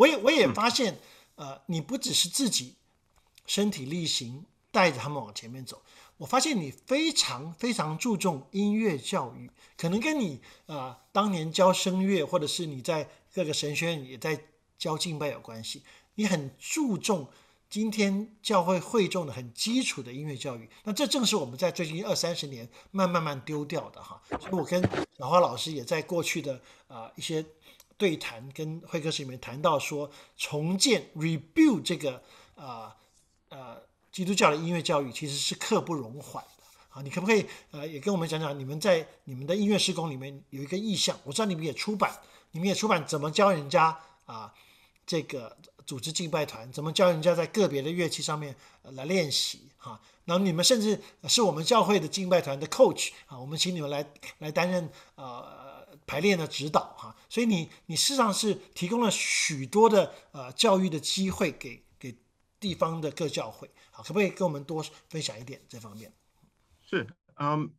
我也我也发现，呃，你不只是自己身体力行带着他们往前面走，我发现你非常非常注重音乐教育，可能跟你啊当年教声乐，或者是你在各个神学院也在教敬拜有关系。你很注重今天教会会众的很基础的音乐教育，那这正是我们在最近二三十年慢慢慢丢掉的哈。所以我跟小花老师也在过去的啊一些对谈跟会客室里面谈到说，重建 rebuild 这个啊呃基督教的音乐教育其实是刻不容缓的啊。你可不可以呃也跟我们讲讲，你们在你们的音乐施工里面有一个意向？我知道你们也出版，你们也出版怎么教人家啊这个。组织敬拜团怎么教人家在个别的乐器上面来练习哈？然后你们甚至是我们教会的敬拜团的 coach 啊，我们请你们来来担任呃排练的指导哈。所以你你事实上是提供了许多的呃教育的机会给给地方的各教会，好，可不可以跟我们多分享一点这方面？是，嗯，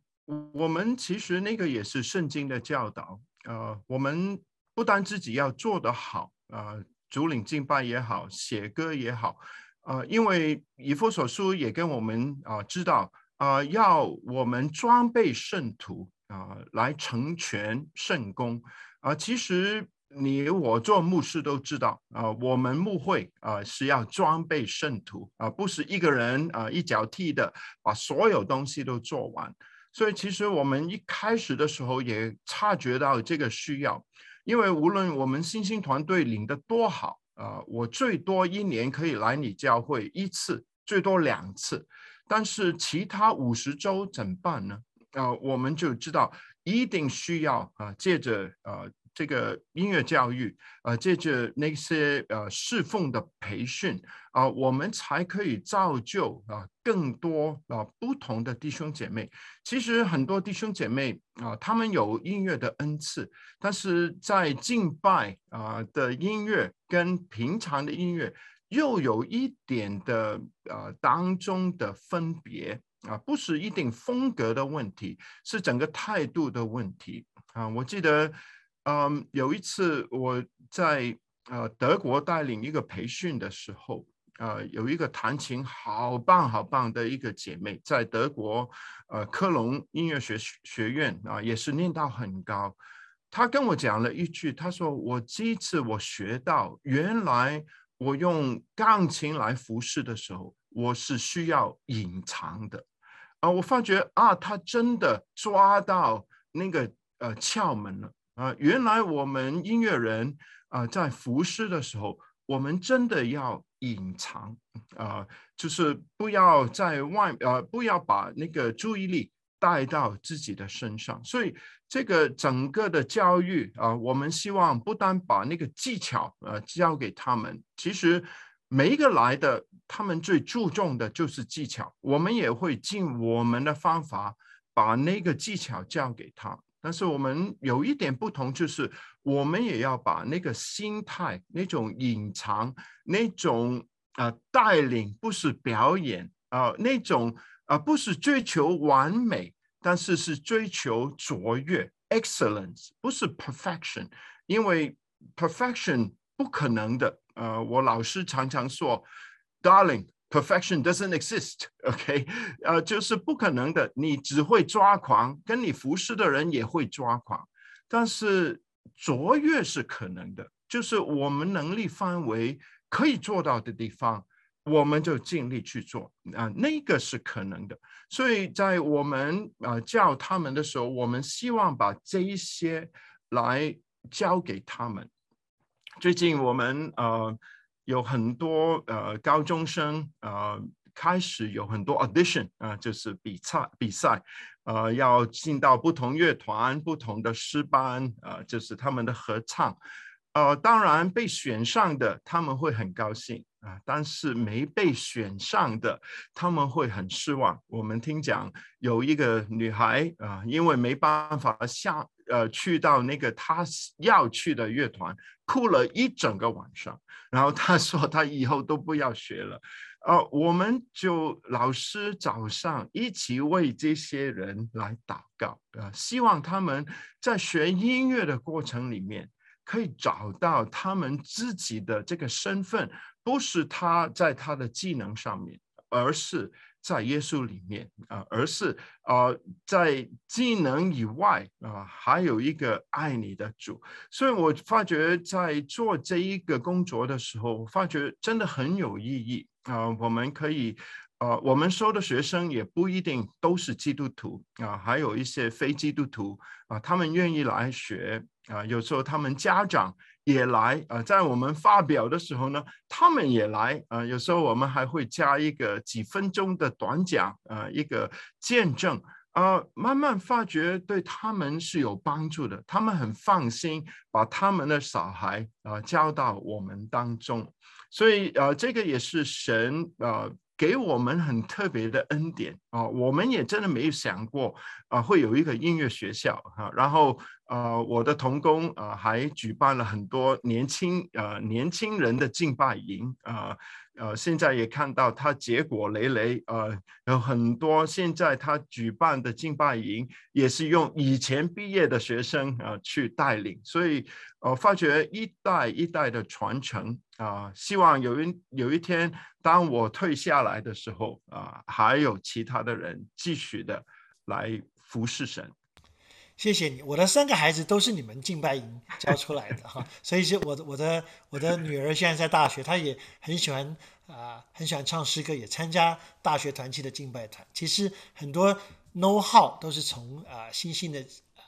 我们其实那个也是圣经的教导，呃，我们不单自己要做得好啊。主领敬拜也好，写歌也好，呃，因为以弗所书也跟我们啊知道啊，要我们装备圣徒啊，来成全圣功啊。其实你我做牧师都知道啊，我们牧会啊是要装备圣徒啊，不是一个人啊一脚踢的把所有东西都做完。所以其实我们一开始的时候也察觉到这个需要。因为无论我们新兴团队领的多好啊，我最多一年可以来你教会一次，最多两次，但是其他五十周怎么办呢？啊，我们就知道一定需要啊，借着啊。这个音乐教育，呃，借着那些呃侍奉的培训啊，我们才可以造就啊更多啊不同的弟兄姐妹。其实很多弟兄姐妹啊，他们有音乐的恩赐，但是在敬拜啊的音乐跟平常的音乐又有一点的呃当中的分别啊，不是一定风格的问题，是整个态度的问题啊。我记得。嗯，有一次我在呃德国带领一个培训的时候，呃，有一个弹琴好棒好棒的一个姐妹，在德国呃科隆音乐学学院啊，也是念到很高。她跟我讲了一句，她说：“我这一次我学到，原来我用钢琴来服侍的时候，我是需要隐藏的。”啊，我发觉啊，他真的抓到那个呃窍门了。啊，原来我们音乐人啊，在服侍的时候，我们真的要隐藏啊，就是不要在外呃，不要把那个注意力带到自己的身上。所以这个整个的教育啊，我们希望不单把那个技巧呃教给他们，其实每一个来的，他们最注重的就是技巧，我们也会尽我们的方法把那个技巧教给他。但是我们有一点不同，就是我们也要把那个心态、那种隐藏、那种啊带领，不是表演啊，那种啊不是追求完美，但是是追求卓越 （excellence），不是 perfection，因为 perfection 不可能的。呃，我老师常常说，darling。Perfection doesn't exist, OK？呃，就是不可能的。你只会抓狂，跟你服侍的人也会抓狂。但是卓越是可能的，就是我们能力范围可以做到的地方，我们就尽力去做啊，那个是可能的。所以在我们呃教他们的时候，我们希望把这一些来教给他们。最近我们呃。有很多呃高中生呃开始有很多 audition 啊，就是比赛比赛，呃要进到不同乐团、不同的诗班啊，就是他们的合唱。呃，当然被选上的他们会很高兴啊，但是没被选上的他们会很失望。我们听讲有一个女孩啊，因为没办法下呃去到那个他要去的乐团，哭了一整个晚上。然后他说他以后都不要学了。呃，我们就老师早上一起为这些人来祷告啊，希望他们在学音乐的过程里面。可以找到他们自己的这个身份，不是他在他的技能上面，而是在耶稣里面啊，而是啊在技能以外啊，还有一个爱你的主。所以我发觉在做这一个工作的时候，发觉真的很有意义啊，我们可以。呃，我们收的学生也不一定都是基督徒啊，还有一些非基督徒啊，他们愿意来学啊，有时候他们家长也来啊，在我们发表的时候呢，他们也来啊，有时候我们还会加一个几分钟的短讲啊，一个见证啊，慢慢发觉对他们是有帮助的，他们很放心把他们的小孩啊交到我们当中，所以呃，这个也是神呃。给我们很特别的恩典啊！我们也真的没有想过啊，会有一个音乐学校哈。然后呃，我的童工啊，还举办了很多年轻呃年轻人的敬拜营啊。呃，现在也看到他结果累累，呃，有很多现在他举办的敬拜营也是用以前毕业的学生啊去带领，所以呃，发觉一代一代的传承啊，希望有一有一天当我退下来的时候啊，还有其他的人继续的来服侍神。谢谢你，我的三个孩子都是你们敬拜营教出来的哈，所以是我的我的我的女儿现在在大学，她也很喜欢啊，很喜欢唱诗歌，也参加大学团契的敬拜团。其实很多 know how 都是从啊新兴的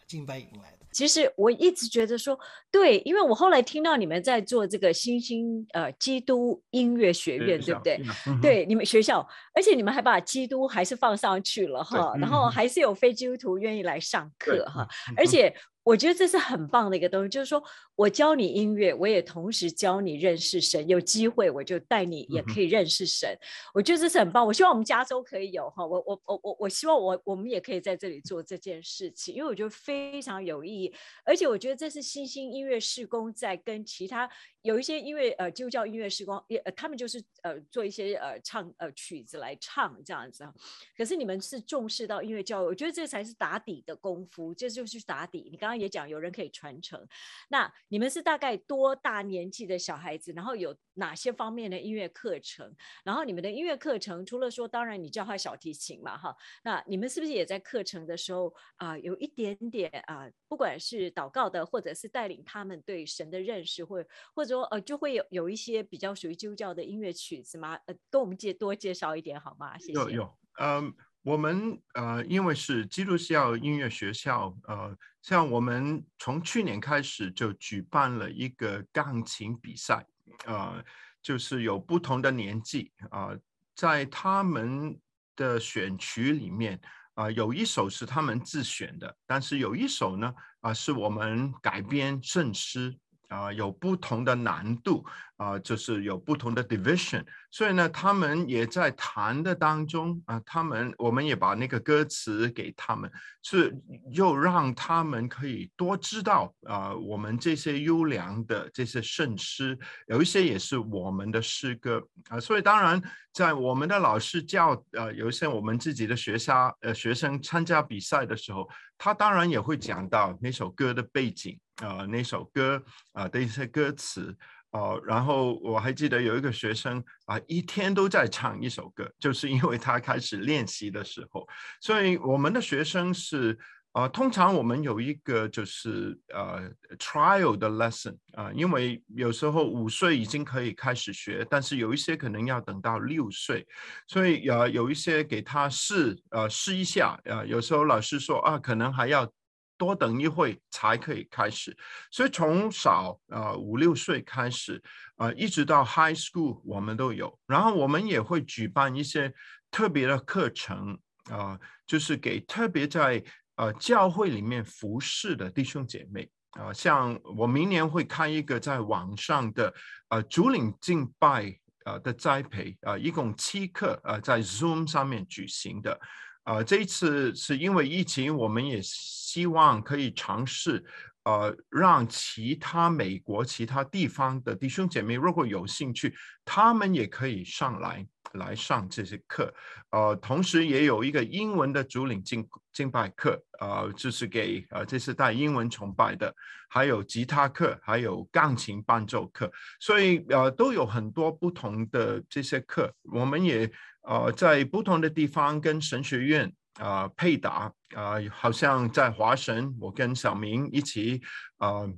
敬拜营来的。其实我一直觉得说，对，因为我后来听到你们在做这个新兴呃基督音乐学院，对不对？对，你们学校，而且你们还把基督还是放上去了哈，然后还是有非基督徒愿意来上课哈，而且。我觉得这是很棒的一个东西，就是说我教你音乐，我也同时教你认识神。有机会我就带你也可以认识神。我觉得这是很棒。我希望我们加州可以有哈，我我我我我希望我我们也可以在这里做这件事情，因为我觉得非常有意义。而且我觉得这是新兴音乐施工在跟其他有一些音乐呃基督教音乐施工也呃他们就是呃做一些呃唱呃曲子来唱这样子。可是你们是重视到音乐教育，我觉得这才是打底的功夫，这就是打底。你刚刚。也讲有人可以传承，那你们是大概多大年纪的小孩子？然后有哪些方面的音乐课程？然后你们的音乐课程除了说，当然你教他小提琴嘛，哈，那你们是不是也在课程的时候啊，有一点点啊，不管是祷告的，或者是带领他们对神的认识，或或者说呃，就会有有一些比较属于基督教的音乐曲子吗？呃，跟我们介多介绍一点好吗？谢谢。有有，嗯。我们呃，因为是基督教音乐学校，呃，像我们从去年开始就举办了一个钢琴比赛，呃，就是有不同的年纪啊，在他们的选曲里面啊，有一首是他们自选的，但是有一首呢啊，是我们改编圣诗。啊，有不同的难度啊，就是有不同的 division，所以呢，他们也在谈的当中啊，他们我们也把那个歌词给他们，是又让他们可以多知道啊，我们这些优良的这些圣诗，有一些也是我们的诗歌啊，所以当然在我们的老师教呃，有一些我们自己的学校呃学生参加比赛的时候，他当然也会讲到那首歌的背景。啊，那首歌啊的一些歌词啊，然后我还记得有一个学生啊，一天都在唱一首歌，就是因为他开始练习的时候。所以我们的学生是啊，通常我们有一个就是呃 trial 的 lesson 啊，因为有时候五岁已经可以开始学，但是有一些可能要等到六岁，所以呃有一些给他试呃试一下啊，有时候老师说啊，可能还要。多等一会才可以开始，所以从小呃五六岁开始，呃一直到 high school 我们都有，然后我们也会举办一些特别的课程啊，就是给特别在呃教会里面服侍的弟兄姐妹。啊，像我明年会开一个在网上的呃主领敬拜呃的栽培啊，一共七课呃在 Zoom 上面举行的。呃，这一次是因为疫情，我们也希望可以尝试，呃，让其他美国其他地方的弟兄姐妹如果有兴趣，他们也可以上来来上这些课，呃，同时也有一个英文的主领敬敬拜课，呃，就是给呃这是带英文崇拜的，还有吉他课，还有钢琴伴奏课，所以呃都有很多不同的这些课，我们也呃在不同的地方跟神学院啊配搭啊，好像在华神，我跟小明一起啊。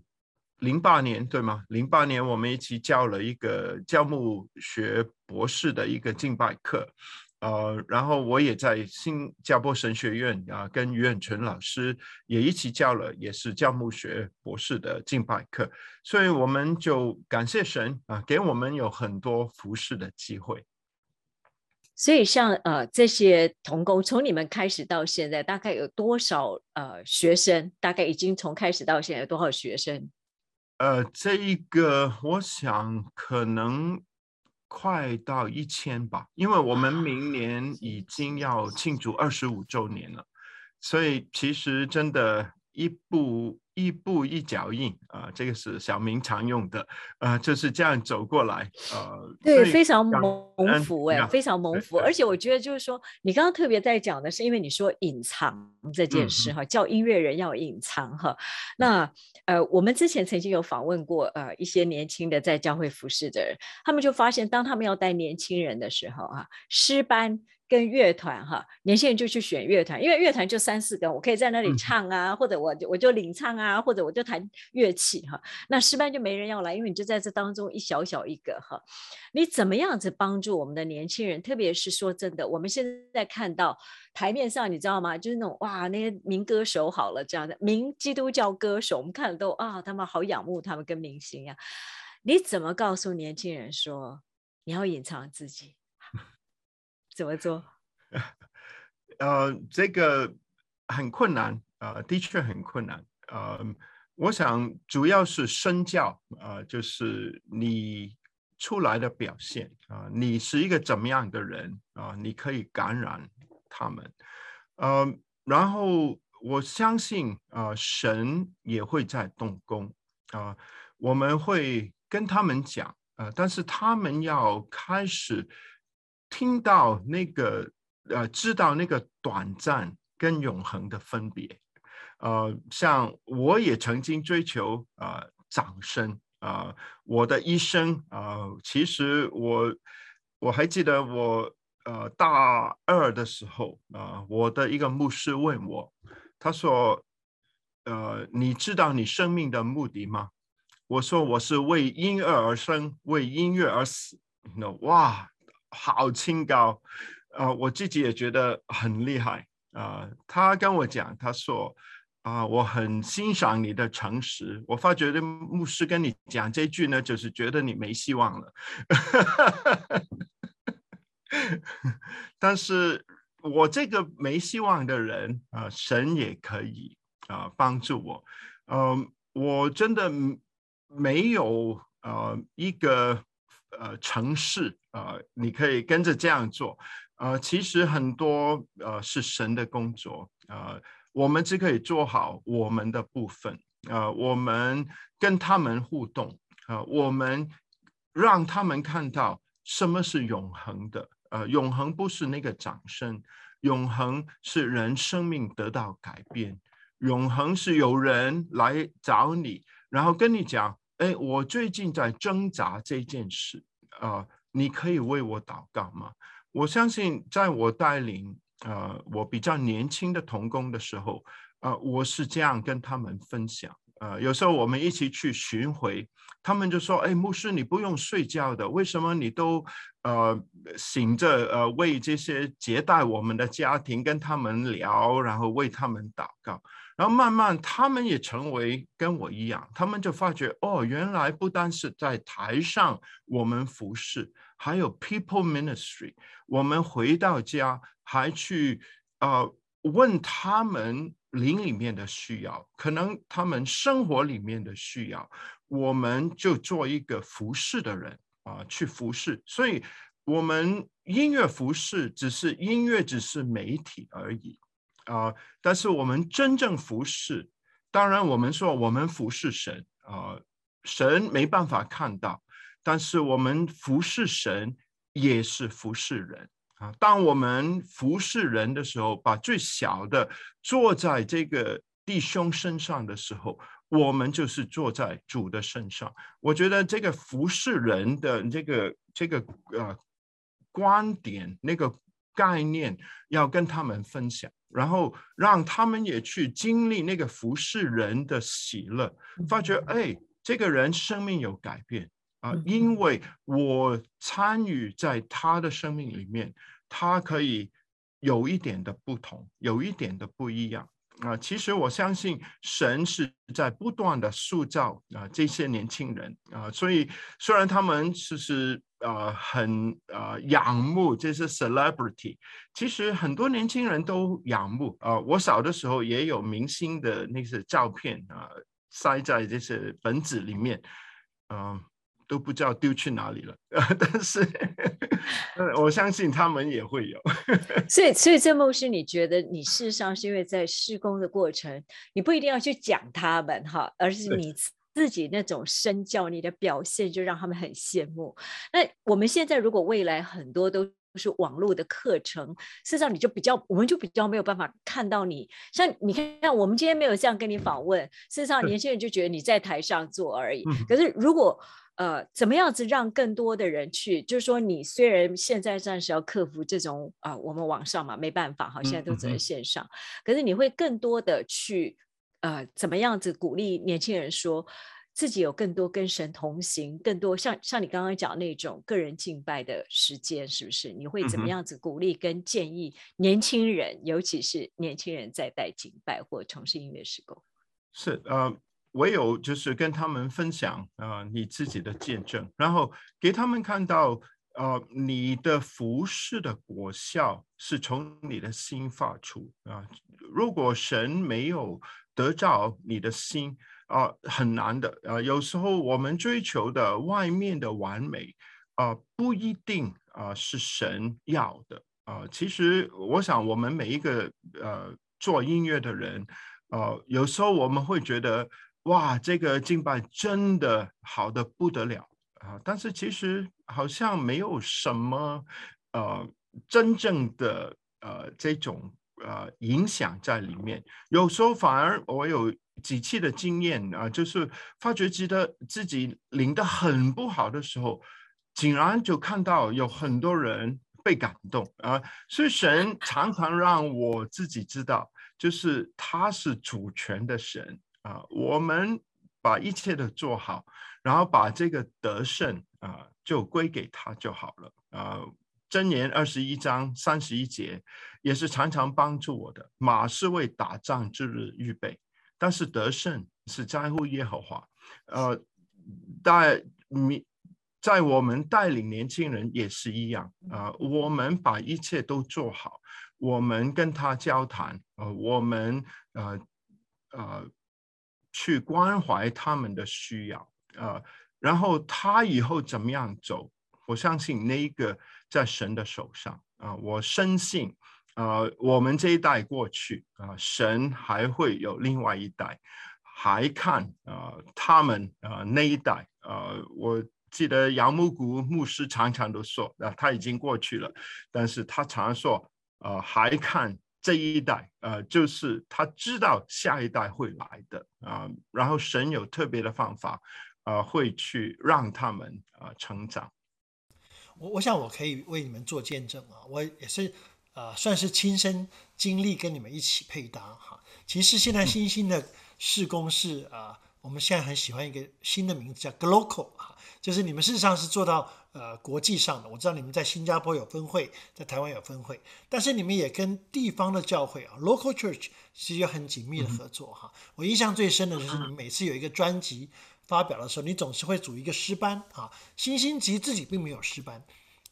零八年对吗？零八年我们一起教了一个教牧学博士的一个敬拜课，呃，然后我也在新加坡神学院啊，跟于远纯老师也一起教了，也是教牧学博士的敬拜课，所以我们就感谢神啊，给我们有很多服侍的机会。所以像呃这些童工，从你们开始到现在，大概有多少呃学生？大概已经从开始到现在有多少学生？呃，这一个我想可能快到一千吧，因为我们明年已经要庆祝二十五周年了，所以其实真的，一步。一步一脚印啊，这个是小明常用的，呃，就是这样走过来，呃，对，非常蒙福哎，非常蒙福。而且我觉得就是说，你刚刚特别在讲的是，因为你说隐藏这件事哈，叫音乐人要隐藏哈。那呃，我们之前曾经有访问过呃一些年轻的在教会服侍的人，他们就发现，当他们要带年轻人的时候啊，诗班。跟乐团哈，年轻人就去选乐团，因为乐团就三四个，我可以在那里唱啊，或者我就我就领唱啊，或者我就弹乐器哈。那诗班就没人要来，因为你就在这当中一小小一个哈。你怎么样子帮助我们的年轻人？特别是说真的，我们现在看到台面上，你知道吗？就是那种哇，那些民歌手好了这样的民基督教歌手，我们看了都啊，他们好仰慕他们跟明星呀。你怎么告诉年轻人说你要隐藏自己？怎么做？呃，这个很困难，呃，的确很困难。呃，我想主要是身教，呃，就是你出来的表现啊，你是一个怎么样的人啊？你可以感染他们，呃，然后我相信啊，神也会在动工啊，我们会跟他们讲，呃，但是他们要开始。听到那个呃，知道那个短暂跟永恒的分别，呃，像我也曾经追求啊掌声啊，我的一生啊，其实我我还记得我呃大二的时候啊，我的一个牧师问我，他说，呃，你知道你生命的目的吗？我说我是为音乐而生，为音乐而死。那哇！好清高，呃，我自己也觉得很厉害啊。他跟我讲，他说啊，我很欣赏你的诚实。我发觉的牧师跟你讲这句呢，就是觉得你没希望了。但是我这个没希望的人啊，神也可以啊帮助我。嗯，我真的没有呃一个。呃，城市呃，你可以跟着这样做。呃，其实很多呃是神的工作。呃，我们只可以做好我们的部分。呃，我们跟他们互动。呃，我们让他们看到什么是永恒的。呃，永恒不是那个掌声，永恒是人生命得到改变。永恒是有人来找你，然后跟你讲。哎，我最近在挣扎这件事啊，你可以为我祷告吗？我相信，在我带领呃我比较年轻的童工的时候，呃，我是这样跟他们分享。呃，有时候我们一起去巡回，他们就说：“哎，牧师，你不用睡觉的，为什么你都呃醒着呃为这些接待我们的家庭跟他们聊，然后为他们祷告？”然后慢慢，他们也成为跟我一样，他们就发觉哦，原来不单是在台上我们服侍，还有 people ministry。我们回到家还去呃问他们灵里面的需要，可能他们生活里面的需要，我们就做一个服侍的人啊，去服侍。所以，我们音乐服侍只是音乐，只是媒体而已。啊！但是我们真正服侍，当然我们说我们服侍神啊，神没办法看到，但是我们服侍神也是服侍人啊。当我们服侍人的时候，把最小的坐在这个弟兄身上的时候，我们就是坐在主的身上。我觉得这个服侍人的这个这个呃观点那个概念，要跟他们分享，然后让他们也去经历那个服侍人的喜乐，发觉哎，这个人生命有改变。啊，因为我参与在他的生命里面，他可以有一点的不同，有一点的不一样啊。其实我相信神是在不断的塑造啊这些年轻人啊，所以虽然他们其实呃很呃仰慕这些 celebrity，其实很多年轻人都仰慕啊。我小的时候也有明星的那些照片啊，塞在这些本子里面，嗯。都不知道丢去哪里了，但是我相信他们也会有。所以，所以这牧师，你觉得你事实上是因为在施工的过程，你不一定要去讲他们哈，而是你自己那种身教，你的表现就让他们很羡慕。那我们现在如果未来很多都是网络的课程，事实上你就比较，我们就比较没有办法看到你。像你看，我们今天没有这样跟你访问，事实上年轻人就觉得你在台上做而已。可是如果呃，怎么样子让更多的人去？就是说，你虽然现在暂时要克服这种啊，我们网上嘛没办法哈，现在都只能线上。可是你会更多的去呃，怎么样子鼓励年轻人说自己有更多跟神同行，更多像像你刚刚讲那种个人敬拜的时间，是不是？你会怎么样子鼓励跟建议年轻人，尤其是年轻人在带敬拜或从事音乐施工？是呃。唯有就是跟他们分享啊，你自己的见证，然后给他们看到，呃，你的服饰的果效是从你的心发出啊。如果神没有得着你的心啊，很难的啊。有时候我们追求的外面的完美啊，不一定啊是神要的啊。其实我想，我们每一个呃做音乐的人，呃，有时候我们会觉得。哇，这个敬拜真的好的不得了啊！但是其实好像没有什么呃真正的呃这种呃影响在里面。有时候反而我有几期的经验啊，就是发觉觉得自己领的很不好的时候，竟然就看到有很多人被感动啊！所以神常常让我自己知道，就是他是主权的神。啊，我们把一切的做好，然后把这个得胜啊，就归给他就好了。啊，箴言二十一章三十一节也是常常帮助我的。马是为打仗之日预备，但是得胜是在乎耶和华。呃，带你在我们带领年轻人也是一样啊，我们把一切都做好，我们跟他交谈，呃，我们呃呃。去关怀他们的需要，呃，然后他以后怎么样走，我相信那个在神的手上啊，我深信，呃，我们这一代过去啊，神还会有另外一代，还看啊，他们啊那一代啊，我记得杨木谷牧师常常都说啊，他已经过去了，但是他常说，呃，还看。这一代，呃，就是他知道下一代会来的啊，然后神有特别的方法，呃，会去让他们啊成长。我我想我可以为你们做见证啊，我也是呃，算是亲身经历跟你们一起配搭哈。其实现在 新兴的施工是啊，我们现在很喜欢一个新的名字叫 Glocal 啊，就是你们事实上是做到。呃，国际上的我知道你们在新加坡有分会，在台湾有分会，但是你们也跟地方的教会啊，local church 是有很紧密的合作哈。我印象最深的就是你们每次有一个专辑发表的时候，你总是会组一个诗班啊。新星级自己并没有诗班，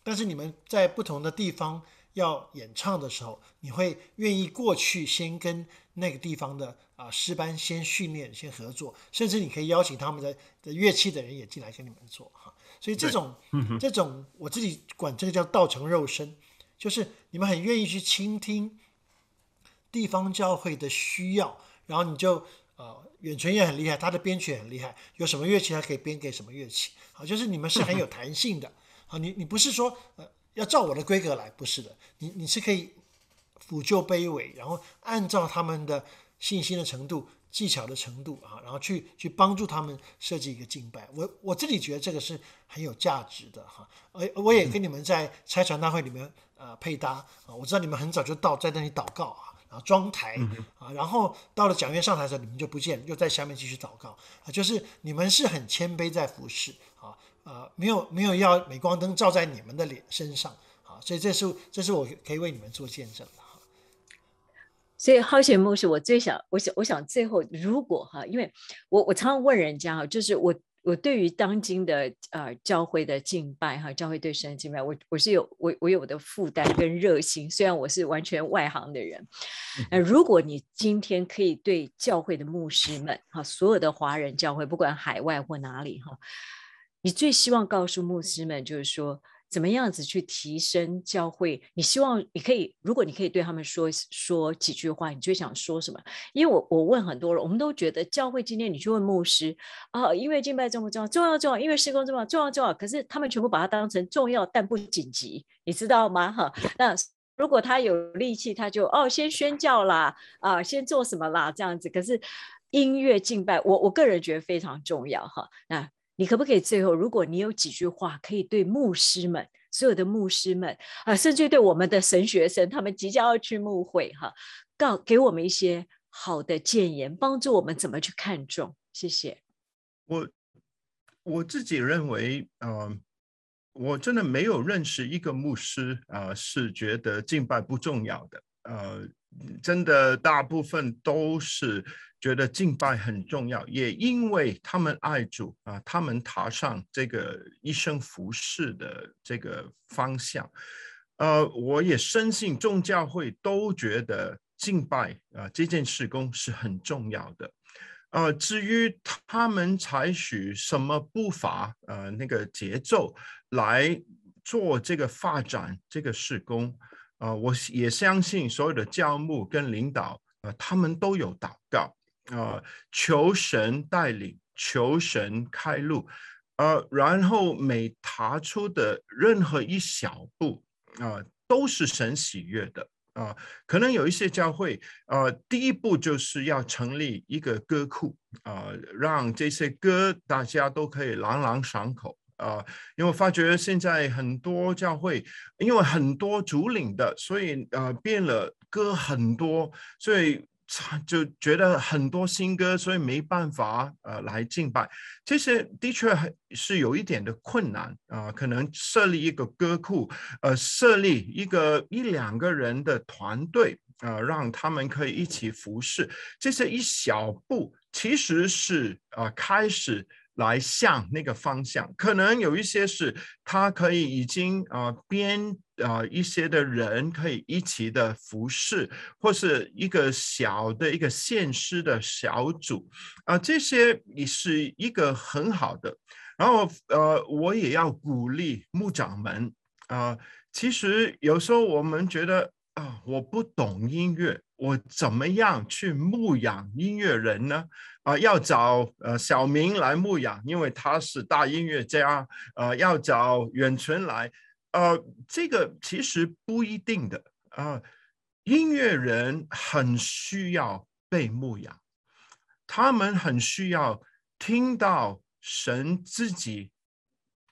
但是你们在不同的地方要演唱的时候，你会愿意过去先跟那个地方的啊诗班先训练、先合作，甚至你可以邀请他们的的乐器的人也进来跟你们做哈。所以这种这种我自己管这个叫道成肉身，就是你们很愿意去倾听地方教会的需要，然后你就呃远存也很厉害，他的编曲也很厉害，有什么乐器他可以编给什么乐器，好，就是你们是很有弹性的，好，你你不是说呃要照我的规格来，不是的，你你是可以抚就卑微，然后按照他们的信心的程度、技巧的程度啊，然后去去帮助他们设计一个敬拜。我我自己觉得这个是很有价值的哈。呃，我也跟你们在拆船大会里面呃配搭啊，我知道你们很早就到在那里祷告啊。啊，装台啊，然后到了讲员上台的时候，你们就不见，又在下面继续祷告啊。就是你们是很谦卑在服侍啊，呃，没有没有要镁光灯照在你们的脸身上啊，所以这是这是我可以为你们做见证的哈。所以好贤牧师，我最想，我想，我想最后如果哈，因为我我常常问人家哈，就是我。我对于当今的呃教会的敬拜哈，教会对神的敬拜，我我是有我我有我的负担跟热心，虽然我是完全外行的人。呃，如果你今天可以对教会的牧师们哈，所有的华人教会，不管海外或哪里哈，你最希望告诉牧师们，就是说。怎么样子去提升教会？你希望你可以，如果你可以对他们说说几句话，你最想说什么？因为我我问很多人，我们都觉得教会今天你去问牧师啊，音乐敬拜重不重要？重要重要，因为施工重要重要重要。可是他们全部把它当成重要但不紧急，你知道吗？哈，那如果他有力气，他就哦先宣教啦，啊先做什么啦这样子。可是音乐敬拜，我我个人觉得非常重要哈。那。你可不可以最后，如果你有几句话可以对牧师们、所有的牧师们啊，甚至对我们的神学生，他们即将要去牧会哈，告给我们一些好的建言，帮助我们怎么去看重？谢谢。我我自己认为，呃，我真的没有认识一个牧师啊，是觉得敬拜不重要的，呃。真的，大部分都是觉得敬拜很重要，也因为他们爱主啊，他们踏上这个一生服侍的这个方向。呃，我也深信众教会都觉得敬拜啊这件事工是很重要的。呃，至于他们采取什么步伐，呃，那个节奏来做这个发展这个事工。啊，我也相信所有的教牧跟领导，呃，他们都有祷告，啊，求神带领，求神开路，呃，然后每踏出的任何一小步，啊，都是神喜悦的，啊，可能有一些教会，呃，第一步就是要成立一个歌库，啊，让这些歌大家都可以朗朗上口。啊，因为发觉现在很多教会，因为很多主领的，所以呃变了歌很多，所以就觉得很多新歌，所以没办法呃来敬拜。这些的确是有一点的困难啊，可能设立一个歌库，呃，设立一个一两个人的团队啊，让他们可以一起服侍。这些一小步，其实是啊开始。来向那个方向，可能有一些是他可以已经啊编啊一些的人可以一起的服侍，或是一个小的一个献诗的小组。啊，这些也是一个很好的。然后呃，我也要鼓励牧长们。啊，其实有时候我们觉得啊，我不懂音乐。我怎么样去牧养音乐人呢？啊，要找呃小明来牧养，因为他是大音乐家。呃，要找远存来，呃，这个其实不一定的啊。音乐人很需要被牧养，他们很需要听到神自己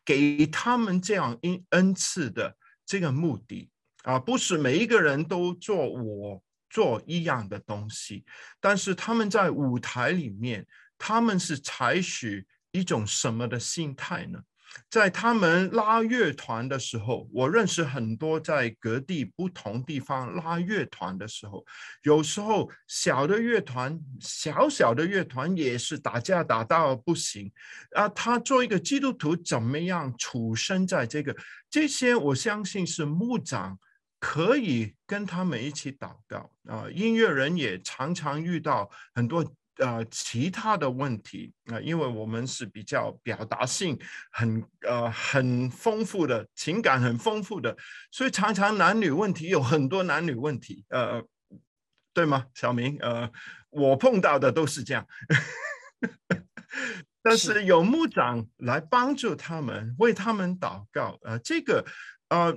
给他们这样恩恩赐的这个目的啊，不是每一个人都做我。做一样的东西，但是他们在舞台里面，他们是采取一种什么的心态呢？在他们拉乐团的时候，我认识很多在各地不同地方拉乐团的时候，有时候小的乐团、小小的乐团也是打架打到不行啊。他做一个基督徒，怎么样处身在这个？这些我相信是牧长。可以跟他们一起祷告啊！音乐人也常常遇到很多呃其他的问题啊，因为我们是比较表达性很呃很丰富的情感很丰富的，所以常常男女问题有很多男女问题，呃，对吗？小明，呃，我碰到的都是这样。但是有牧长来帮助他们，为他们祷告。呃，这个，呃，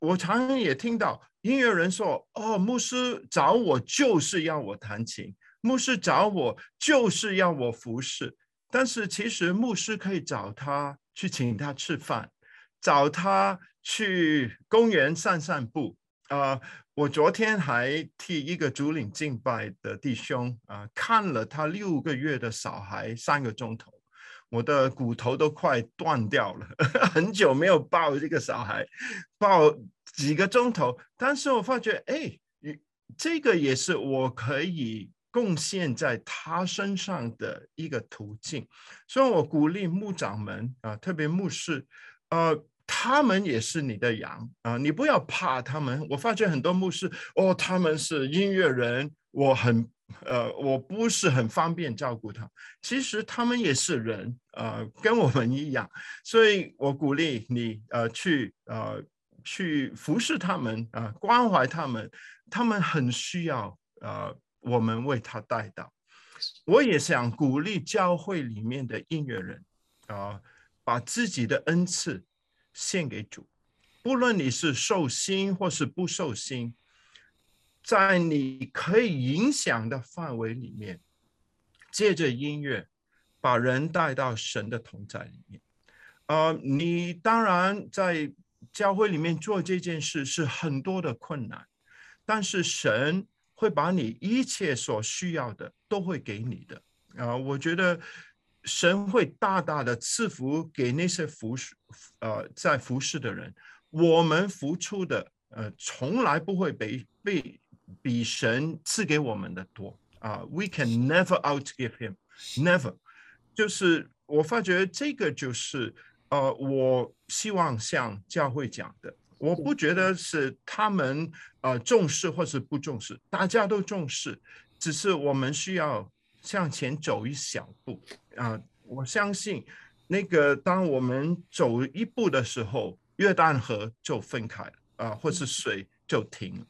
我常常也听到音乐人说：“哦，牧师找我就是要我弹琴，牧师找我就是要我服侍。”但是其实牧师可以找他去请他吃饭，找他去公园散散步。啊，我昨天还替一个主领敬拜的弟兄啊看了他六个月的小孩三个钟头，我的骨头都快断掉了，很久没有抱这个小孩，抱几个钟头，但是我发觉，哎，这个也是我可以贡献在他身上的一个途径，所以我鼓励牧长们啊，特别牧师，呃。他们也是你的羊啊，你不要怕他们。我发觉很多牧师哦，他们是音乐人，我很呃，我不是很方便照顾他。其实他们也是人呃，跟我们一样，所以我鼓励你呃去呃去服侍他们啊，关怀他们，他们很需要呃我们为他带到。我也想鼓励教会里面的音乐人啊，把自己的恩赐。献给主，不论你是受心或是不受心，在你可以影响的范围里面，借着音乐把人带到神的同在里面。呃，你当然在教会里面做这件事是很多的困难，但是神会把你一切所需要的都会给你的。啊，我觉得。神会大大的赐福给那些服侍，呃，在服侍的人。我们付出的，呃，从来不会被被比神赐给我们的多啊。We can never outgive him, never。就是我发觉这个就是，呃，我希望向教会讲的。我不觉得是他们呃重视或是不重视，大家都重视，只是我们需要。向前走一小步啊！我相信，那个当我们走一步的时候，约旦河就分开了啊，或是水就停了。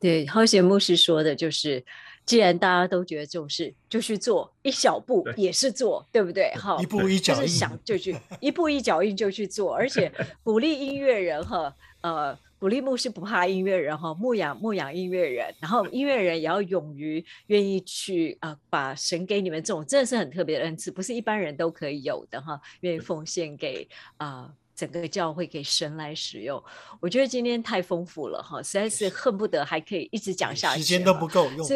对，好险牧师说的就是，既然大家都觉得重视，就去做一小步也是做，对不对？哈，一步一脚印，就是想就去一步一脚印就去做，而且 鼓励音乐人哈，呃。鼓励牧师不怕音乐人哈，牧养牧养音乐人，然后音乐人也要勇于愿意去啊，把神给你们这种真的是很特别的恩赐，不是一般人都可以有的哈，愿意奉献给啊整个教会给神来使用。我觉得今天太丰富了哈，实在是恨不得还可以一直讲下去，时间都不够用。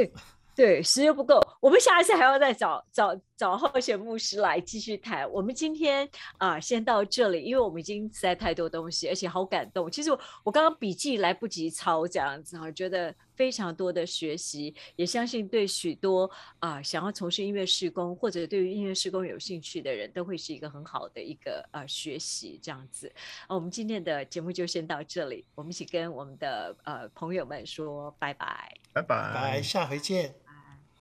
对，时间不够，我们下一次还要再找找找候选牧师来继续谈。我们今天啊，先到这里，因为我们已经实在太多东西，而且好感动。其实我刚刚笔记来不及抄，这样子哈，觉得非常多的学习，也相信对许多啊想要从事音乐施工或者对于音乐施工有兴趣的人都会是一个很好的一个呃学习这样子。啊，我们今天的节目就先到这里，我们一起跟我们的呃朋友们说拜拜，拜拜，拜，下回见。